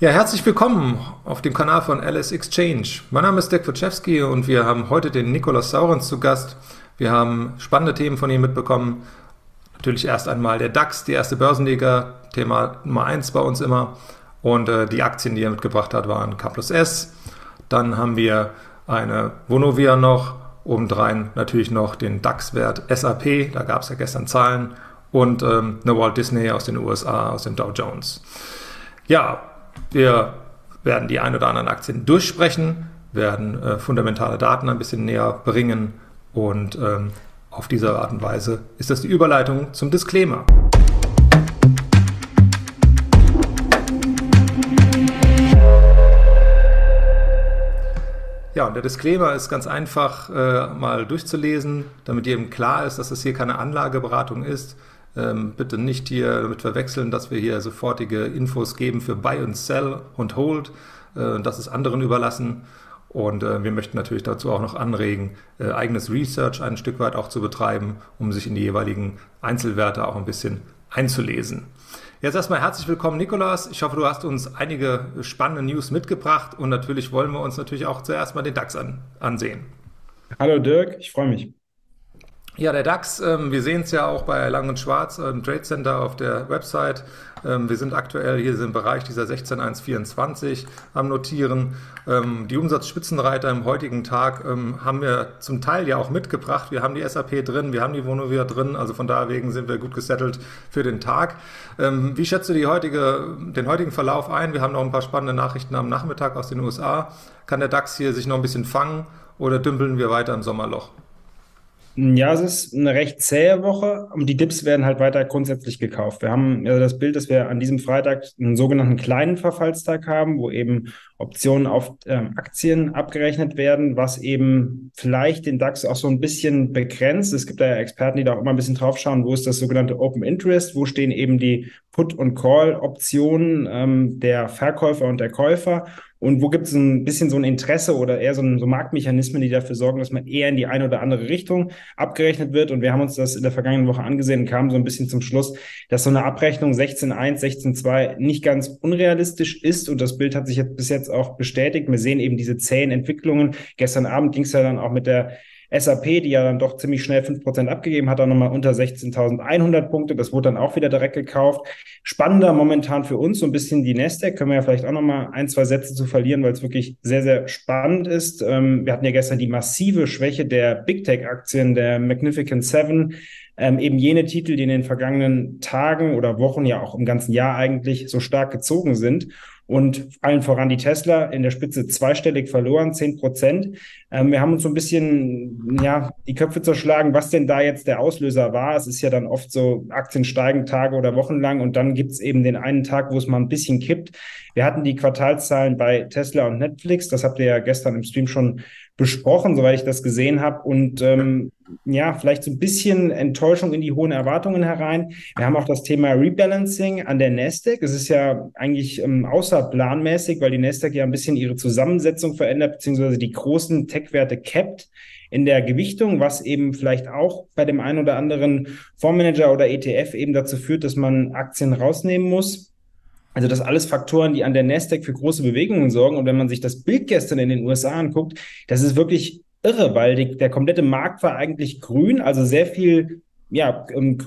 Ja, herzlich willkommen auf dem Kanal von LS Exchange. Mein Name ist Dirk Wojciechowski und wir haben heute den Nikolaus Saurens zu Gast. Wir haben spannende Themen von ihm mitbekommen. Natürlich erst einmal der DAX, die erste Börsenliga, Thema Nummer 1 bei uns immer. Und äh, die Aktien, die er mitgebracht hat, waren K plus S. Dann haben wir eine Vonovia noch, obendrein natürlich noch den DAX-Wert SAP, da gab es ja gestern Zahlen, und ähm, eine Walt Disney aus den USA, aus dem Dow Jones. Ja, wir werden die ein oder anderen Aktien durchsprechen, werden äh, fundamentale Daten ein bisschen näher bringen und ähm, auf diese Art und Weise ist das die Überleitung zum Disclaimer. Ja, und der Disclaimer ist ganz einfach äh, mal durchzulesen, damit jedem klar ist, dass es hier keine Anlageberatung ist. Ähm, bitte nicht hier damit verwechseln, dass wir hier sofortige Infos geben für Buy and Sell und Hold. Äh, das ist anderen überlassen. Und äh, wir möchten natürlich dazu auch noch anregen, äh, eigenes Research ein Stück weit auch zu betreiben, um sich in die jeweiligen Einzelwerte auch ein bisschen einzulesen. Jetzt erstmal herzlich willkommen, Nikolas. Ich hoffe, du hast uns einige spannende News mitgebracht und natürlich wollen wir uns natürlich auch zuerst mal den DAX an, ansehen. Hallo Dirk, ich freue mich. Ja, der DAX, ähm, wir sehen es ja auch bei Lang und Schwarz im Trade Center auf der Website. Ähm, wir sind aktuell hier im Bereich dieser 16124 am Notieren. Ähm, die Umsatzspitzenreiter im heutigen Tag ähm, haben wir zum Teil ja auch mitgebracht. Wir haben die SAP drin, wir haben die Vonovia drin, also von daher wegen sind wir gut gesettelt für den Tag. Ähm, wie schätzt du die heutige, den heutigen Verlauf ein? Wir haben noch ein paar spannende Nachrichten am Nachmittag aus den USA. Kann der DAX hier sich noch ein bisschen fangen oder dümpeln wir weiter im Sommerloch? Ja, es ist eine recht zähe Woche und die Dips werden halt weiter grundsätzlich gekauft. Wir haben also das Bild, dass wir an diesem Freitag einen sogenannten kleinen Verfallstag haben, wo eben Optionen auf äh, Aktien abgerechnet werden, was eben vielleicht den DAX auch so ein bisschen begrenzt. Es gibt da ja Experten, die da auch immer ein bisschen drauf schauen, wo ist das sogenannte Open Interest, wo stehen eben die Put- und Call-Optionen ähm, der Verkäufer und der Käufer und wo gibt es ein bisschen so ein Interesse oder eher so, ein, so Marktmechanismen, die dafür sorgen, dass man eher in die eine oder andere Richtung abgerechnet wird. Und wir haben uns das in der vergangenen Woche angesehen und kamen so ein bisschen zum Schluss, dass so eine Abrechnung 16.1, 16.2 nicht ganz unrealistisch ist. Und das Bild hat sich jetzt bis jetzt auch bestätigt. Wir sehen eben diese zähen Entwicklungen. Gestern Abend ging es ja dann auch mit der SAP, die ja dann doch ziemlich schnell 5% abgegeben hat, dann nochmal unter 16.100 Punkte. Das wurde dann auch wieder direkt gekauft. Spannender momentan für uns so ein bisschen die Nasdaq. Können wir ja vielleicht auch nochmal ein, zwei Sätze zu verlieren, weil es wirklich sehr, sehr spannend ist. Ähm, wir hatten ja gestern die massive Schwäche der Big Tech-Aktien, der Magnificent Seven. Ähm, eben jene Titel, die in den vergangenen Tagen oder Wochen, ja auch im ganzen Jahr eigentlich so stark gezogen sind und allen voran die Tesla in der Spitze zweistellig verloren, zehn Prozent. Ähm, wir haben uns so ein bisschen ja die Köpfe zerschlagen, was denn da jetzt der Auslöser war. Es ist ja dann oft so, Aktien steigen Tage oder Wochen lang und dann gibt es eben den einen Tag, wo es mal ein bisschen kippt. Wir hatten die Quartalszahlen bei Tesla und Netflix, das habt ihr ja gestern im Stream schon besprochen, soweit ich das gesehen habe. Und ähm, ja, vielleicht so ein bisschen Enttäuschung in die hohen Erwartungen herein. Wir haben auch das Thema Rebalancing an der Nasdaq. Es ist ja eigentlich ähm, außerplanmäßig, weil die Nasdaq ja ein bisschen ihre Zusammensetzung verändert, beziehungsweise die großen Tech-Werte capped in der Gewichtung, was eben vielleicht auch bei dem einen oder anderen Fondsmanager oder ETF eben dazu führt, dass man Aktien rausnehmen muss. Also das alles Faktoren, die an der Nasdaq für große Bewegungen sorgen. Und wenn man sich das Bild gestern in den USA anguckt, das ist wirklich irre, weil die, der komplette Markt war eigentlich grün, also sehr viel ja, ähm,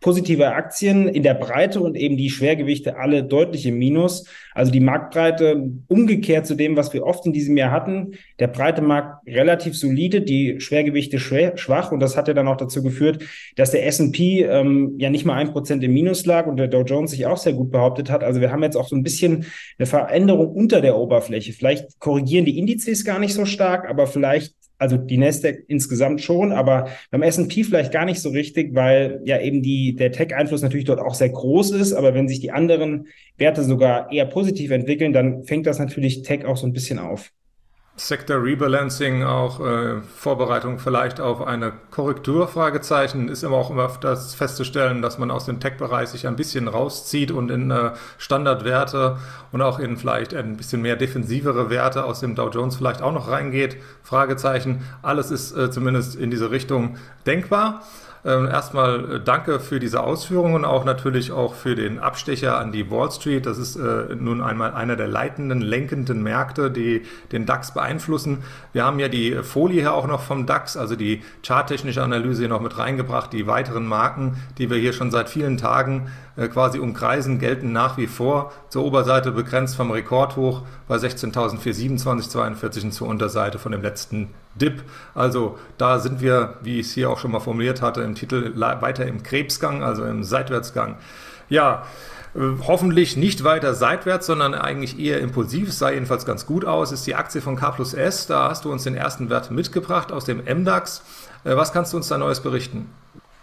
positive Aktien in der Breite und eben die Schwergewichte alle deutlich im Minus. Also die Marktbreite umgekehrt zu dem, was wir oft in diesem Jahr hatten. Der breite Markt relativ solide, die Schwergewichte schwach und das hat ja dann auch dazu geführt, dass der S&P ähm, ja nicht mal ein Prozent im Minus lag und der Dow Jones sich auch sehr gut behauptet hat. Also wir haben jetzt auch so ein bisschen eine Veränderung unter der Oberfläche. Vielleicht korrigieren die Indizes gar nicht so stark, aber vielleicht also die Nasdaq insgesamt schon, aber beim S&P vielleicht gar nicht so richtig, weil ja eben die, der Tech-Einfluss natürlich dort auch sehr groß ist, aber wenn sich die anderen Werte sogar eher positiv entwickeln, dann fängt das natürlich Tech auch so ein bisschen auf. Sector Rebalancing, auch äh, Vorbereitung vielleicht auf eine Korrektur, Fragezeichen, ist immer auch immer das festzustellen, dass man aus dem Tech-Bereich sich ein bisschen rauszieht und in äh, Standardwerte und auch in vielleicht ein bisschen mehr defensivere Werte aus dem Dow Jones vielleicht auch noch reingeht, Fragezeichen. Alles ist äh, zumindest in diese Richtung denkbar. Ähm, erstmal äh, danke für diese Ausführungen, auch natürlich auch für den Abstecher an die Wall Street. Das ist äh, nun einmal einer der leitenden, lenkenden Märkte, die den DAX beeinflussen. Wir haben ja die Folie hier auch noch vom DAX, also die charttechnische Analyse hier noch mit reingebracht. Die weiteren Marken, die wir hier schon seit vielen Tagen quasi umkreisen, gelten nach wie vor. Zur Oberseite begrenzt vom Rekordhoch bei 16.427,42 und zur Unterseite von dem letzten Dip. Also da sind wir, wie ich es hier auch schon mal formuliert hatte, im Titel weiter im Krebsgang, also im Seitwärtsgang. Ja, äh, hoffentlich nicht weiter seitwärts, sondern eigentlich eher impulsiv. Sah jedenfalls ganz gut aus. Ist die Aktie von K plus S. Da hast du uns den ersten Wert mitgebracht aus dem MDAX. Äh, was kannst du uns da Neues berichten?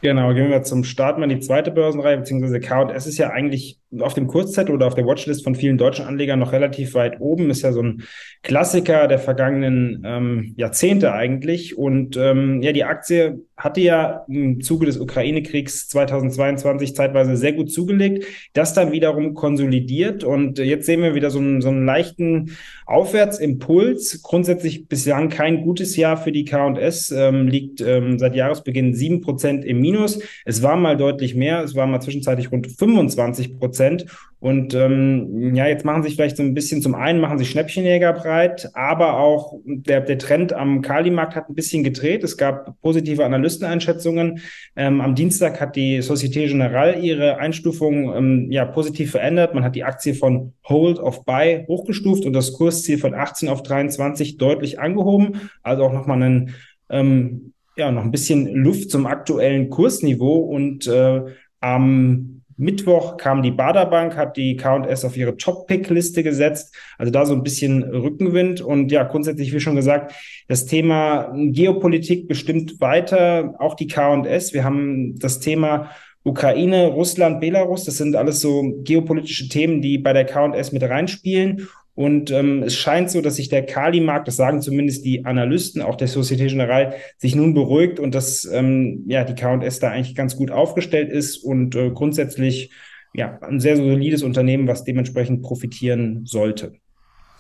Genau, gehen wir zum Start mal die zweite Börsenreihe, beziehungsweise K&S ist ja eigentlich auf dem Kurzzettel oder auf der Watchlist von vielen deutschen Anlegern noch relativ weit oben. Ist ja so ein Klassiker der vergangenen ähm, Jahrzehnte eigentlich. Und ähm, ja, die Aktie hatte ja im Zuge des Ukraine-Kriegs 2022 zeitweise sehr gut zugelegt, das dann wiederum konsolidiert. Und jetzt sehen wir wieder so einen, so einen leichten Aufwärtsimpuls. Grundsätzlich bislang kein gutes Jahr für die K&S, ähm, liegt ähm, seit Jahresbeginn sieben Prozent im Minus. Es war mal deutlich mehr, es war mal zwischenzeitlich rund 25 Prozent. Prozent. Und ähm, ja, jetzt machen sich vielleicht so ein bisschen, zum einen machen sich Schnäppchenjäger breit, aber auch der, der Trend am Kali-Markt hat ein bisschen gedreht. Es gab positive Analysteneinschätzungen. Ähm, am Dienstag hat die Societe Generale ihre Einstufung ähm, ja positiv verändert. Man hat die Aktie von Hold of Buy hochgestuft und das Kursziel von 18 auf 23 deutlich angehoben. Also auch nochmal einen ähm, ja, noch ein bisschen Luft zum aktuellen Kursniveau und äh, am Mittwoch kam die Baderbank, hat die K&S auf ihre Top-Pick-Liste gesetzt. Also da so ein bisschen Rückenwind. Und ja, grundsätzlich, wie schon gesagt, das Thema Geopolitik bestimmt weiter, auch die K&S. Wir haben das Thema Ukraine, Russland, Belarus. Das sind alles so geopolitische Themen, die bei der K&S mit reinspielen. Und ähm, es scheint so, dass sich der Kali-Markt, das sagen zumindest die Analysten, auch der Societe Generale, sich nun beruhigt und dass ähm, ja die K&S da eigentlich ganz gut aufgestellt ist und äh, grundsätzlich ja ein sehr solides Unternehmen, was dementsprechend profitieren sollte.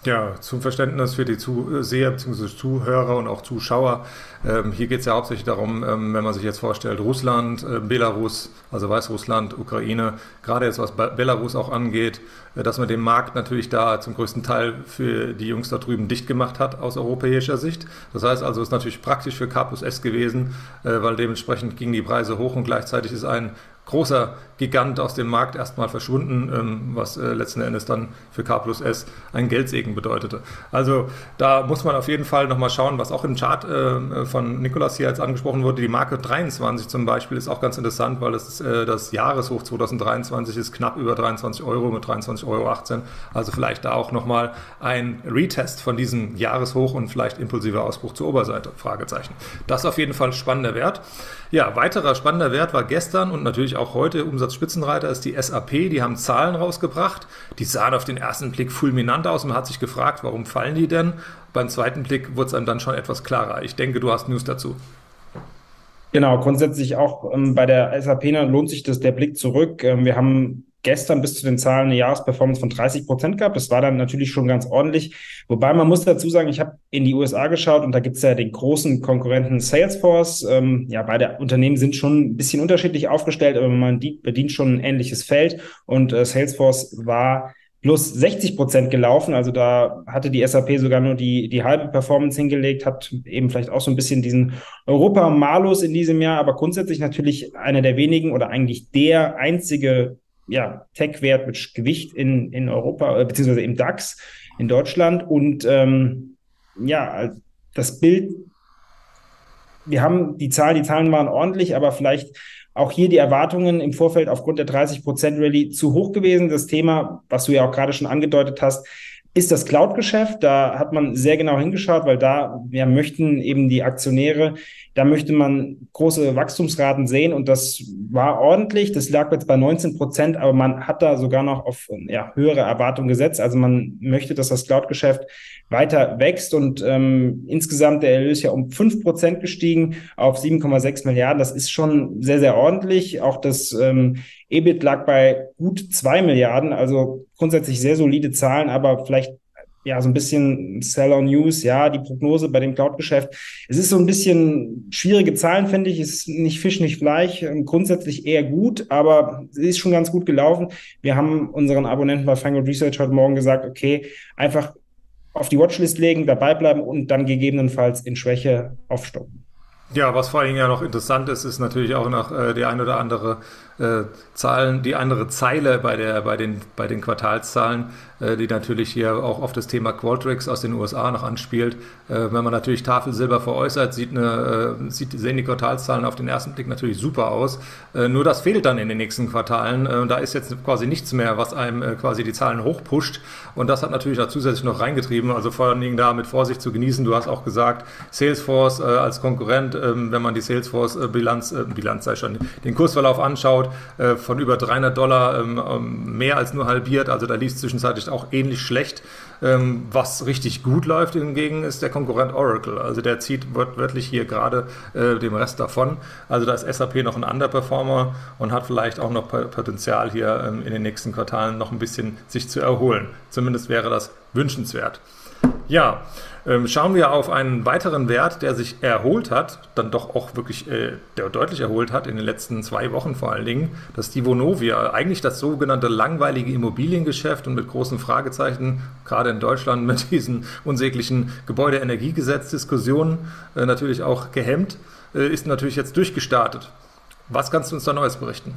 Ja, zum Verständnis für die Zuseher bzw. Zuhörer und auch Zuschauer. Ähm, hier geht es ja hauptsächlich darum, ähm, wenn man sich jetzt vorstellt, Russland, äh, Belarus, also Weißrussland, Ukraine, gerade jetzt was Belarus auch angeht, äh, dass man den Markt natürlich da zum größten Teil für die Jungs da drüben dicht gemacht hat aus europäischer Sicht. Das heißt also, es ist natürlich praktisch für K plus S gewesen, äh, weil dementsprechend gingen die Preise hoch und gleichzeitig ist ein großer Gigant aus dem Markt erstmal verschwunden, ähm, was äh, letzten Endes dann für K plus S ein Geldsegen bedeutete. Also da muss man auf jeden Fall nochmal schauen, was auch im Chart äh, von Nikolas hier jetzt angesprochen wurde. Die Marke 23 zum Beispiel ist auch ganz interessant, weil das, äh, das Jahreshoch 2023 ist knapp über 23 Euro mit 23,18 Euro. Also vielleicht da auch nochmal ein Retest von diesem Jahreshoch und vielleicht impulsiver Ausbruch zur Oberseite. Fragezeichen. Das ist auf jeden Fall spannender Wert. Ja, weiterer spannender Wert war gestern und natürlich auch heute Umsatzspitzenreiter ist die SAP. Die haben Zahlen rausgebracht. Die sahen auf den ersten Blick fulminant aus. Man hat sich gefragt, warum fallen die denn? Beim zweiten Blick wurde es einem dann schon etwas klarer. Ich denke, du hast News dazu. Genau, grundsätzlich auch ähm, bei der SAP lohnt sich das der Blick zurück. Ähm, wir haben gestern bis zu den Zahlen eine Jahresperformance von 30 Prozent gehabt. Das war dann natürlich schon ganz ordentlich. Wobei man muss dazu sagen, ich habe in die USA geschaut und da gibt es ja den großen Konkurrenten Salesforce. Ähm, ja, beide Unternehmen sind schon ein bisschen unterschiedlich aufgestellt, aber man bedient schon ein ähnliches Feld und äh, Salesforce war plus 60 Prozent gelaufen. Also da hatte die SAP sogar nur die, die halbe Performance hingelegt, hat eben vielleicht auch so ein bisschen diesen Europa-Malus in diesem Jahr, aber grundsätzlich natürlich einer der wenigen oder eigentlich der einzige ja, Tech-Wert mit Gewicht in, in Europa, äh, beziehungsweise im DAX in Deutschland. Und ähm, ja, das Bild, wir haben die Zahlen, die Zahlen waren ordentlich, aber vielleicht auch hier die Erwartungen im Vorfeld aufgrund der 30% Rallye zu hoch gewesen. Das Thema, was du ja auch gerade schon angedeutet hast, ist das Cloud-Geschäft. Da hat man sehr genau hingeschaut, weil da ja, möchten eben die Aktionäre, da möchte man große Wachstumsraten sehen und das war ordentlich. Das lag jetzt bei 19 Prozent, aber man hat da sogar noch auf ja, höhere Erwartungen gesetzt. Also man möchte, dass das Cloud-Geschäft weiter wächst und ähm, insgesamt der Erlös ja um 5 Prozent gestiegen auf 7,6 Milliarden. Das ist schon sehr, sehr ordentlich. Auch das ähm, EBIT lag bei gut zwei Milliarden, also grundsätzlich sehr solide Zahlen, aber vielleicht ja, so ein bisschen Seller News, ja, die Prognose bei dem Cloud-Geschäft. Es ist so ein bisschen schwierige Zahlen, finde ich. Es ist nicht Fisch, nicht Fleisch. Ähm, grundsätzlich eher gut, aber sie ist schon ganz gut gelaufen. Wir haben unseren Abonnenten bei Fangold Research heute Morgen gesagt, okay, einfach auf die Watchlist legen, dabei bleiben und dann gegebenenfalls in Schwäche aufstocken. Ja, was vor allen Dingen ja noch interessant ist, ist natürlich auch noch äh, die ein oder andere äh, Zahlen, die andere Zeile bei, der, bei, den, bei den Quartalszahlen, äh, die natürlich hier auch auf das Thema Qualtrics aus den USA noch anspielt. Äh, wenn man natürlich Tafelsilber veräußert, sieht eine, äh, sieht, sehen die Quartalszahlen auf den ersten Blick natürlich super aus. Äh, nur das fehlt dann in den nächsten Quartalen. Äh, da ist jetzt quasi nichts mehr, was einem quasi die Zahlen hochpusht. Und das hat natürlich da zusätzlich noch reingetrieben. Also vor allen Dingen da mit Vorsicht zu genießen. Du hast auch gesagt, Salesforce als Konkurrent, ähm, wenn man die Salesforce-Bilanz, Bilanz sei schon, den Kursverlauf anschaut, angeschaut, äh, von über 300 Dollar ähm, ähm, mehr als nur halbiert. Also da lief es zwischenzeitlich auch ähnlich schlecht. Ähm, was richtig gut läuft hingegen ist der Konkurrent Oracle. Also der zieht wörtlich hier gerade äh, dem Rest davon. Also da ist SAP noch ein Underperformer und hat vielleicht auch noch Potenzial hier ähm, in den nächsten Quartalen noch ein bisschen sich zu erholen. Zumindest wäre das wünschenswert. Ja, ähm, schauen wir auf einen weiteren Wert, der sich erholt hat, dann doch auch wirklich äh, der deutlich erholt hat in den letzten zwei Wochen vor allen Dingen. Das ist die Vonovia, eigentlich das sogenannte langweilige Immobiliengeschäft und mit großen Fragezeichen, gerade in Deutschland mit diesen unsäglichen Gebäudeenergiegesetz-Diskussionen äh, natürlich auch gehemmt, äh, ist natürlich jetzt durchgestartet. Was kannst du uns da Neues berichten?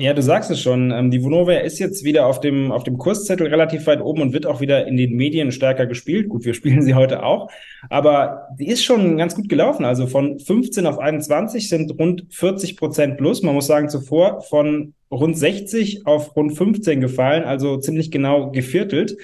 Ja, du sagst es schon. Ähm, die Vonovia ist jetzt wieder auf dem, auf dem Kurszettel relativ weit oben und wird auch wieder in den Medien stärker gespielt. Gut, wir spielen sie heute auch. Aber die ist schon ganz gut gelaufen. Also von 15 auf 21 sind rund 40 Prozent plus. Man muss sagen, zuvor von rund 60 auf rund 15 gefallen, also ziemlich genau geviertelt.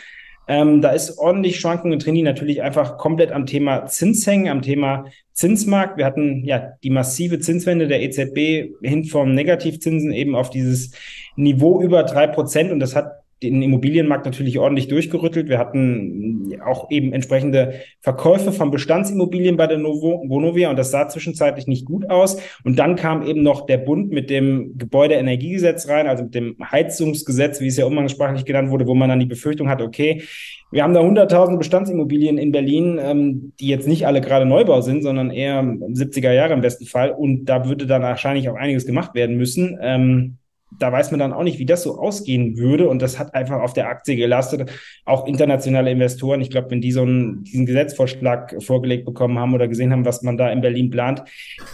Ähm, da ist ordentlich Schwankungen drin, die natürlich einfach komplett am Thema Zins hängen, am Thema Zinsmarkt. Wir hatten ja die massive Zinswende der EZB hin vom Negativzinsen eben auf dieses Niveau über drei Prozent und das hat den Immobilienmarkt natürlich ordentlich durchgerüttelt. Wir hatten auch eben entsprechende Verkäufe von Bestandsimmobilien bei der Novo, Vonovia und das sah zwischenzeitlich nicht gut aus. Und dann kam eben noch der Bund mit dem Gebäudeenergiegesetz rein, also mit dem Heizungsgesetz, wie es ja umgangssprachlich genannt wurde, wo man dann die Befürchtung hat, okay, wir haben da 100.000 Bestandsimmobilien in Berlin, ähm, die jetzt nicht alle gerade Neubau sind, sondern eher 70er Jahre im besten Fall. Und da würde dann wahrscheinlich auch einiges gemacht werden müssen. Ähm, da weiß man dann auch nicht, wie das so ausgehen würde. Und das hat einfach auf der Aktie gelastet. Auch internationale Investoren, ich glaube, wenn die so einen, diesen Gesetzvorschlag vorgelegt bekommen haben oder gesehen haben, was man da in Berlin plant,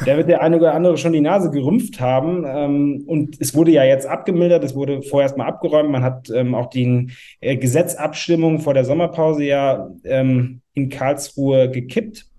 da wird der eine oder andere schon die Nase gerümpft haben. Ähm, und es wurde ja jetzt abgemildert, es wurde vorerst mal abgeräumt. Man hat ähm, auch die äh, Gesetzabstimmung vor der Sommerpause ja ähm, in Karlsruhe gekippt.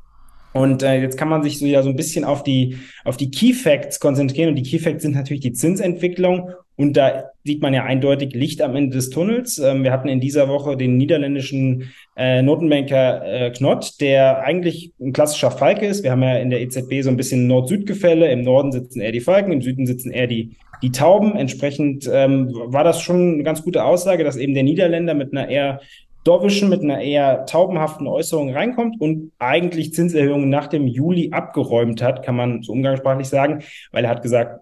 Und äh, jetzt kann man sich so ja so ein bisschen auf die, auf die Key Facts konzentrieren. Und die Key Facts sind natürlich die Zinsentwicklung. Und da sieht man ja eindeutig Licht am Ende des Tunnels. Ähm, wir hatten in dieser Woche den niederländischen äh, Notenbanker äh, Knott, der eigentlich ein klassischer Falke ist. Wir haben ja in der EZB so ein bisschen Nord-Süd-Gefälle. Im Norden sitzen eher die Falken, im Süden sitzen eher die, die Tauben. Entsprechend ähm, war das schon eine ganz gute Aussage, dass eben der Niederländer mit einer eher Dorwischen mit einer eher taubenhaften Äußerung reinkommt und eigentlich Zinserhöhungen nach dem Juli abgeräumt hat, kann man so umgangssprachlich sagen, weil er hat gesagt,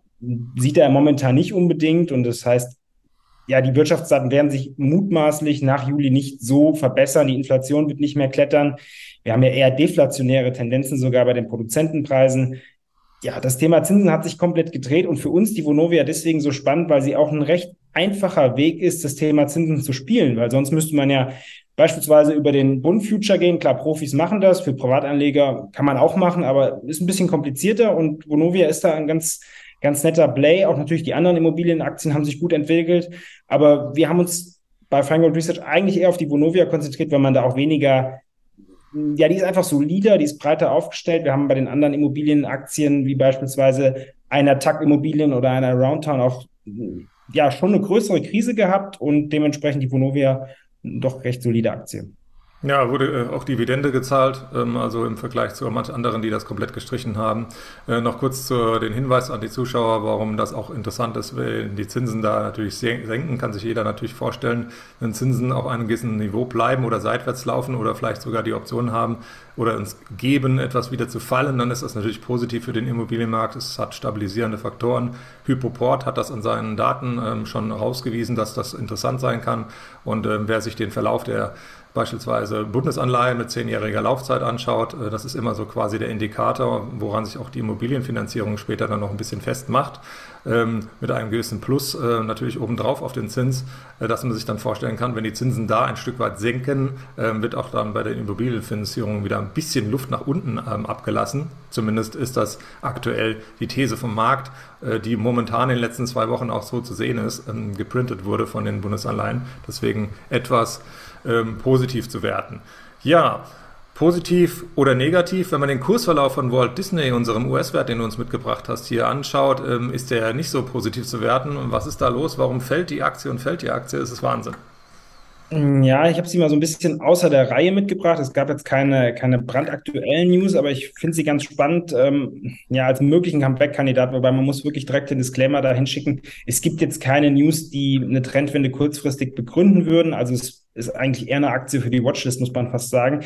sieht er momentan nicht unbedingt und das heißt, ja, die Wirtschaftsdaten werden sich mutmaßlich nach Juli nicht so verbessern, die Inflation wird nicht mehr klettern. Wir haben ja eher deflationäre Tendenzen sogar bei den Produzentenpreisen. Ja, das Thema Zinsen hat sich komplett gedreht und für uns die Vonovia deswegen so spannend, weil sie auch ein recht einfacher Weg ist, das Thema Zinsen zu spielen, weil sonst müsste man ja beispielsweise über den Bund Future gehen. Klar, Profis machen das, für Privatanleger kann man auch machen, aber ist ein bisschen komplizierter und Vonovia ist da ein ganz, ganz netter Play. Auch natürlich die anderen Immobilienaktien haben sich gut entwickelt, aber wir haben uns bei Feingold Research eigentlich eher auf die Vonovia konzentriert, weil man da auch weniger ja, die ist einfach solider, die ist breiter aufgestellt. Wir haben bei den anderen Immobilienaktien, wie beispielsweise einer TAC Immobilien oder einer Roundtown auch ja schon eine größere Krise gehabt und dementsprechend die Vonovia doch recht solide Aktie. Ja, wurde äh, auch Dividende gezahlt, ähm, also im Vergleich zu manchen anderen, die das komplett gestrichen haben. Äh, noch kurz zu den Hinweis an die Zuschauer, warum das auch interessant ist, wenn die Zinsen da natürlich senken, kann sich jeder natürlich vorstellen, wenn Zinsen auf einem gewissen Niveau bleiben oder seitwärts laufen oder vielleicht sogar die Option haben oder uns geben, etwas wieder zu fallen, dann ist das natürlich positiv für den Immobilienmarkt. Es hat stabilisierende Faktoren. Hypoport hat das an seinen Daten ähm, schon herausgewiesen, dass das interessant sein kann. Und ähm, wer sich den Verlauf der beispielsweise Bundesanleihen mit zehnjähriger Laufzeit anschaut, äh, das ist immer so quasi der Indikator, woran sich auch die Immobilienfinanzierung später dann noch ein bisschen festmacht, mit einem gewissen Plus äh, natürlich obendrauf auf den Zins, äh, dass man sich dann vorstellen kann, wenn die Zinsen da ein Stück weit senken, ähm, wird auch dann bei der Immobilienfinanzierung wieder ein bisschen Luft nach unten ähm, abgelassen. Zumindest ist das aktuell die These vom Markt, die momentan in den letzten zwei Wochen auch so zu sehen ist, geprintet wurde von den Bundesanleihen. Deswegen etwas ähm, positiv zu werten. Ja, positiv oder negativ, wenn man den Kursverlauf von Walt Disney, unserem US-Wert, den du uns mitgebracht hast, hier anschaut, ähm, ist der nicht so positiv zu werten. Und was ist da los? Warum fällt die Aktie und fällt die Aktie? Es ist Wahnsinn. Ja, ich habe sie mal so ein bisschen außer der Reihe mitgebracht. Es gab jetzt keine, keine brandaktuellen News, aber ich finde sie ganz spannend, ähm, ja, als möglichen Comeback-Kandidat, wobei man muss wirklich direkt den Disclaimer dahin schicken. Es gibt jetzt keine News, die eine Trendwende kurzfristig begründen würden. Also es ist eigentlich eher eine Aktie für die Watchlist, muss man fast sagen.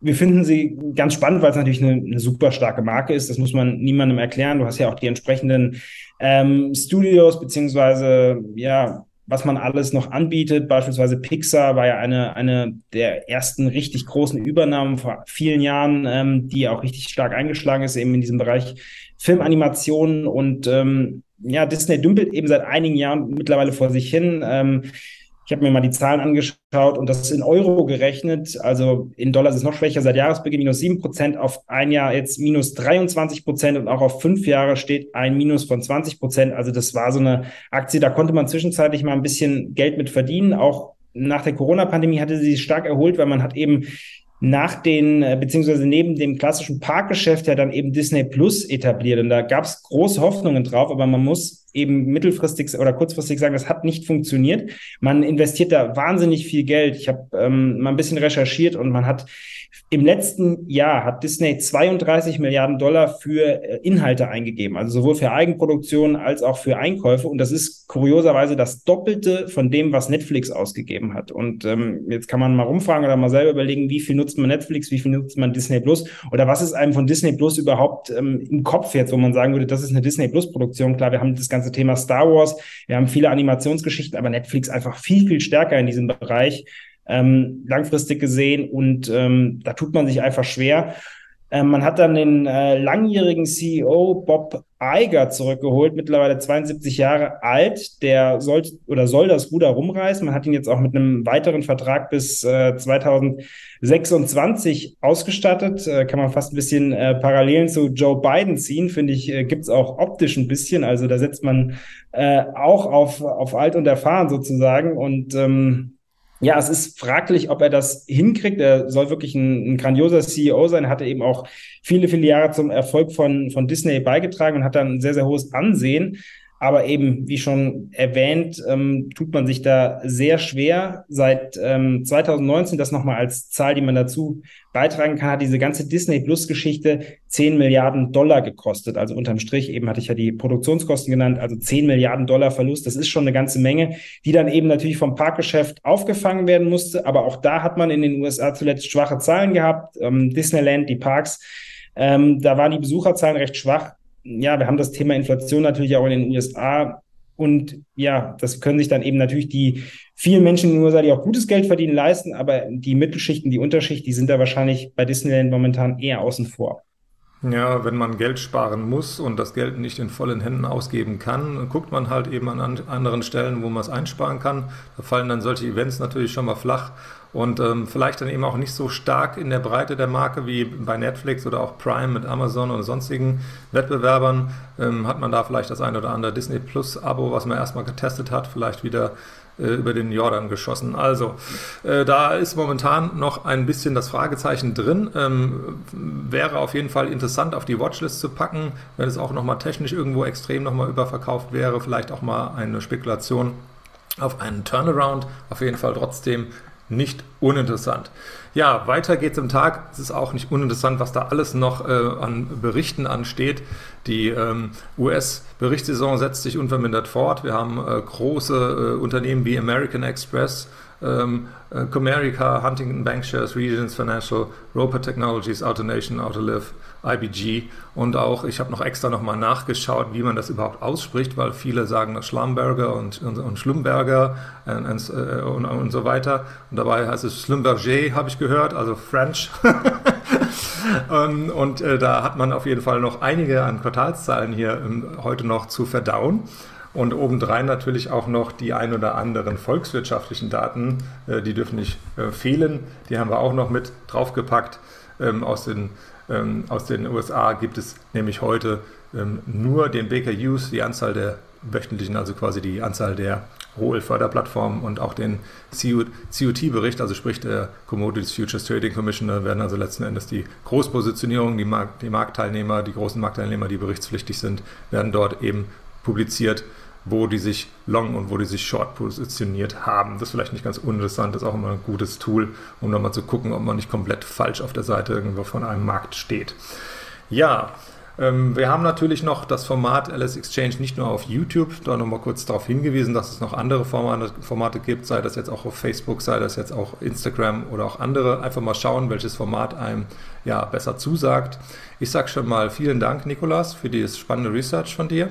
Wir finden sie ganz spannend, weil es natürlich eine, eine super starke Marke ist. Das muss man niemandem erklären. Du hast ja auch die entsprechenden ähm, Studios beziehungsweise ja was man alles noch anbietet. Beispielsweise Pixar war ja eine, eine der ersten richtig großen Übernahmen vor vielen Jahren, ähm, die auch richtig stark eingeschlagen ist, eben in diesem Bereich Filmanimationen und ähm, ja, Disney dümpelt eben seit einigen Jahren mittlerweile vor sich hin. Ähm, ich habe mir mal die Zahlen angeschaut und das ist in Euro gerechnet. Also in Dollar ist es noch schwächer. Seit Jahresbeginn minus 7 Prozent, auf ein Jahr jetzt minus 23 Prozent und auch auf fünf Jahre steht ein Minus von 20 Prozent. Also das war so eine Aktie, da konnte man zwischenzeitlich mal ein bisschen Geld mit verdienen. Auch nach der Corona-Pandemie hatte sie sich stark erholt, weil man hat eben nach den, äh, beziehungsweise neben dem klassischen Parkgeschäft ja dann eben Disney Plus etabliert. Und da gab es große Hoffnungen drauf, aber man muss eben mittelfristig oder kurzfristig sagen, das hat nicht funktioniert. Man investiert da wahnsinnig viel Geld. Ich habe ähm, mal ein bisschen recherchiert und man hat im letzten Jahr hat Disney 32 Milliarden Dollar für äh, Inhalte eingegeben, also sowohl für Eigenproduktion als auch für Einkäufe. Und das ist kurioserweise das Doppelte von dem, was Netflix ausgegeben hat. Und ähm, jetzt kann man mal rumfragen oder mal selber überlegen, wie viel nutzt man Netflix, wie viel nutzt man Disney Plus oder was ist einem von Disney Plus überhaupt ähm, im Kopf jetzt, wo man sagen würde, das ist eine Disney Plus Produktion. Klar, wir haben das ganze Thema Star Wars, wir haben viele Animationsgeschichten, aber Netflix einfach viel, viel stärker in diesem Bereich ähm, langfristig gesehen und ähm, da tut man sich einfach schwer. Ähm, man hat dann den äh, langjährigen CEO Bob Iger zurückgeholt, mittlerweile 72 Jahre alt. Der soll oder soll das Ruder rumreißen. Man hat ihn jetzt auch mit einem weiteren Vertrag bis äh, 2026 ausgestattet. Äh, kann man fast ein bisschen äh, Parallelen zu Joe Biden ziehen, finde ich, äh, gibt's auch optisch ein bisschen. Also da setzt man äh, auch auf, auf alt und erfahren sozusagen und ähm, ja, es ist fraglich, ob er das hinkriegt. Er soll wirklich ein, ein grandioser CEO sein, hatte eben auch viele, viele Jahre zum Erfolg von, von Disney beigetragen und hat dann ein sehr, sehr hohes Ansehen. Aber eben, wie schon erwähnt, ähm, tut man sich da sehr schwer. Seit ähm, 2019, das nochmal als Zahl, die man dazu beitragen kann, hat diese ganze Disney Plus Geschichte 10 Milliarden Dollar gekostet. Also unterm Strich, eben hatte ich ja die Produktionskosten genannt, also 10 Milliarden Dollar Verlust. Das ist schon eine ganze Menge, die dann eben natürlich vom Parkgeschäft aufgefangen werden musste. Aber auch da hat man in den USA zuletzt schwache Zahlen gehabt. Ähm, Disneyland, die Parks, ähm, da waren die Besucherzahlen recht schwach ja, wir haben das Thema Inflation natürlich auch in den USA. Und ja, das können sich dann eben natürlich die vielen Menschen in den USA, die auch gutes Geld verdienen, leisten. Aber die Mittelschichten, die Unterschicht, die sind da wahrscheinlich bei Disneyland momentan eher außen vor. Ja, wenn man Geld sparen muss und das Geld nicht in vollen Händen ausgeben kann, guckt man halt eben an anderen Stellen, wo man es einsparen kann. Da fallen dann solche Events natürlich schon mal flach und ähm, vielleicht dann eben auch nicht so stark in der Breite der Marke wie bei Netflix oder auch Prime mit Amazon und sonstigen Wettbewerbern. Ähm, hat man da vielleicht das ein oder andere Disney Plus Abo, was man erstmal getestet hat, vielleicht wieder über den Jordan geschossen. Also äh, da ist momentan noch ein bisschen das Fragezeichen drin. Ähm, wäre auf jeden Fall interessant auf die Watchlist zu packen, wenn es auch nochmal technisch irgendwo extrem nochmal überverkauft wäre, vielleicht auch mal eine Spekulation auf einen Turnaround. Auf jeden Fall trotzdem nicht uninteressant. Ja, weiter geht's im Tag. Es ist auch nicht uninteressant, was da alles noch äh, an Berichten ansteht. Die ähm, US-Berichtssaison setzt sich unvermindert fort. Wir haben äh, große äh, Unternehmen wie American Express, ähm, äh, Comerica, Huntington Bankshares, Regions Financial, Roper Technologies, AutoNation, Autolive, IBG und auch, ich habe noch extra nochmal nachgeschaut, wie man das überhaupt ausspricht, weil viele sagen Schlumberger und, und, und Schlumberger und, äh, und, und, so weiter. Und dabei heißt es Schlumberger, habe ich gehört, also French. und äh, da hat man auf jeden Fall noch einige an Quartalszahlen hier ähm, heute noch zu verdauen. Und obendrein natürlich auch noch die ein oder anderen volkswirtschaftlichen Daten, äh, die dürfen nicht äh, fehlen. Die haben wir auch noch mit draufgepackt. Ähm, aus, den, ähm, aus den USA gibt es nämlich heute ähm, nur den Baker Hughes, die Anzahl der wöchentlichen, also quasi die Anzahl der Rohölförderplattformen und auch den COT-Bericht, also sprich der Commodities Futures Trading Commission, da werden also letzten Endes die Großpositionierungen, die, Markt, die Marktteilnehmer, die großen Marktteilnehmer, die berichtspflichtig sind, werden dort eben publiziert, wo die sich long und wo die sich short positioniert haben. Das ist vielleicht nicht ganz uninteressant, das ist auch immer ein gutes Tool, um nochmal zu gucken, ob man nicht komplett falsch auf der Seite irgendwo von einem Markt steht. Ja, ähm, wir haben natürlich noch das Format LS Exchange nicht nur auf YouTube, da nochmal kurz darauf hingewiesen, dass es noch andere Formate, Formate, gibt, sei das jetzt auch auf Facebook, sei das jetzt auch Instagram oder auch andere. Einfach mal schauen, welches Format einem ja, besser zusagt. Ich sage schon mal vielen Dank, Nikolas, für dieses spannende Research von dir.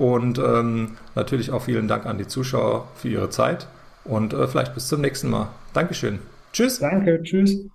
Und ähm, natürlich auch vielen Dank an die Zuschauer für ihre Zeit und äh, vielleicht bis zum nächsten Mal. Dankeschön. Tschüss. Danke, tschüss.